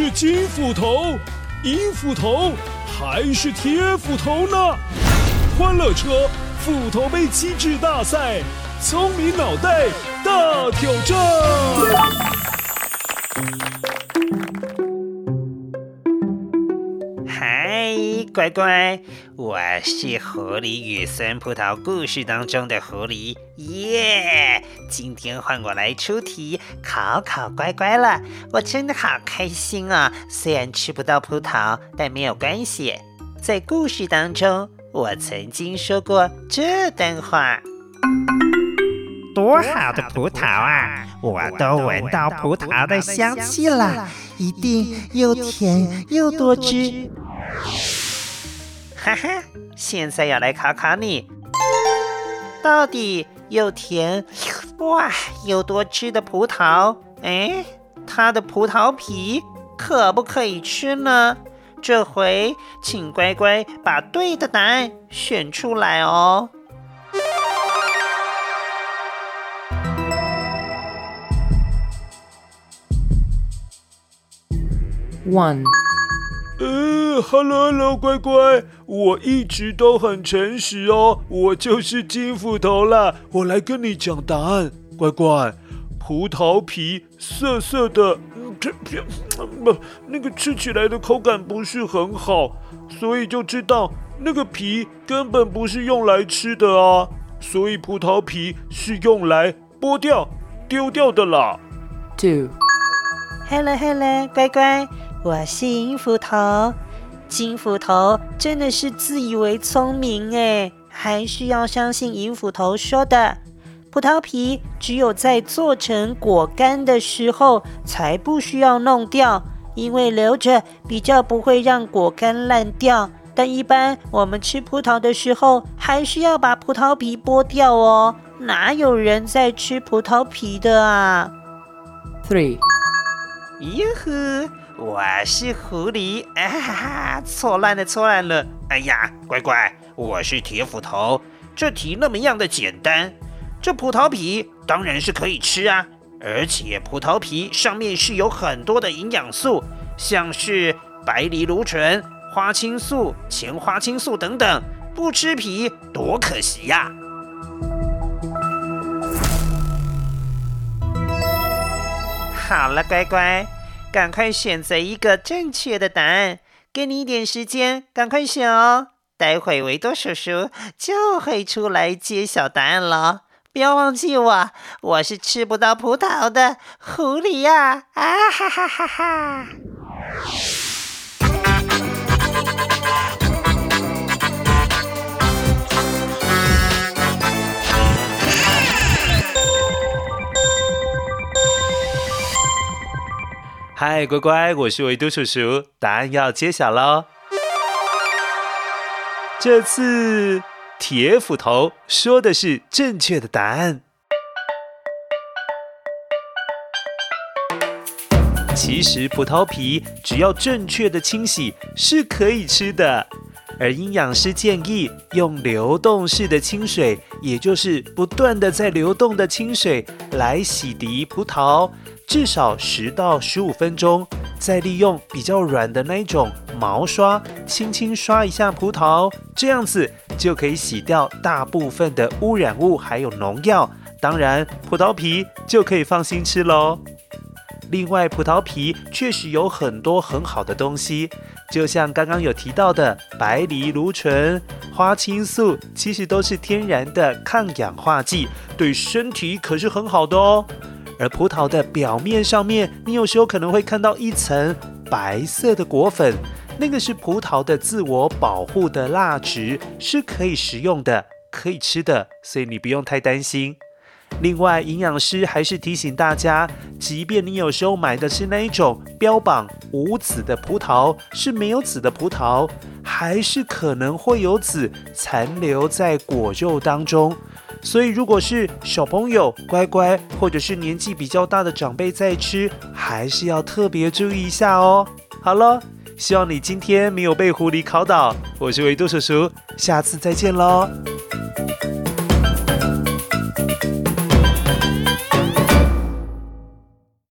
是金斧头、银斧头还是铁斧头呢？欢乐车斧头杯机智大赛，聪明脑袋大挑战。嗨乖乖，我是狐狸与酸葡萄故事当中的狐狸耶！今天换我来出题考考乖乖了，我真的好开心啊！虽然吃不到葡萄，但没有关系。在故事当中，我曾经说过这段话：多好的葡萄啊！我都闻到葡萄的香气了，一定又甜又多汁。哈哈，现在要来考考你，到底又甜哇又多汁的葡萄，哎，它的葡萄皮可不可以吃呢？这回请乖乖把对的答案选出来哦。One。呃，Hello Hello，，乖乖，我一直都很诚实哦，我就是金斧头啦。我来跟你讲答案，乖乖，葡萄皮涩涩的，这这不那个吃起来的口感不是很好，所以就知道那个皮根本不是用来吃的啊，所以葡萄皮是用来剥掉丢掉的啦。Two，Hello Hello，，乖乖。我是银斧头，金斧头真的是自以为聪明哎，还是要相信银斧头说的，葡萄皮只有在做成果干的时候才不需要弄掉，因为留着比较不会让果干烂掉。但一般我们吃葡萄的时候，还是要把葡萄皮剥掉哦，哪有人在吃葡萄皮的啊？Three，哟呵。我是狐狸，啊哈哈，错乱了，错乱了！哎呀，乖乖，我是铁斧头。这题那么样的简单，这葡萄皮当然是可以吃啊，而且葡萄皮上面是有很多的营养素，像是白藜芦醇、花青素、前花青素等等，不吃皮多可惜呀！好了，乖乖。赶快选择一个正确的答案，给你一点时间，赶快选哦。待会维多叔叔就会出来揭晓答案了，不要忘记我，我是吃不到葡萄的狐狸呀！啊哈哈哈哈！嗨，乖乖，我是维多叔叔，答案要揭晓喽。这次铁斧头说的是正确的答案。其实葡萄皮只要正确的清洗是可以吃的，而营养师建议用流动式的清水，也就是不断的在流动的清水来洗涤葡萄。至少十到十五分钟，再利用比较软的那一种毛刷，轻轻刷一下葡萄，这样子就可以洗掉大部分的污染物还有农药。当然，葡萄皮就可以放心吃喽。另外，葡萄皮确实有很多很好的东西，就像刚刚有提到的白藜芦醇、花青素，其实都是天然的抗氧化剂，对身体可是很好的哦。而葡萄的表面上面，你有时候可能会看到一层白色的果粉，那个是葡萄的自我保护的蜡质，是可以食用的，可以吃的，所以你不用太担心。另外，营养师还是提醒大家，即便你有时候买的是那一种标榜无籽的葡萄，是没有籽的葡萄，还是可能会有籽残留在果肉当中。所以如果是小朋友乖乖或者是年纪比较大的长辈在吃还是要特别注意一下哦。好了希望你今天没有被狐狸烤倒我是维度叔叔下次再见喽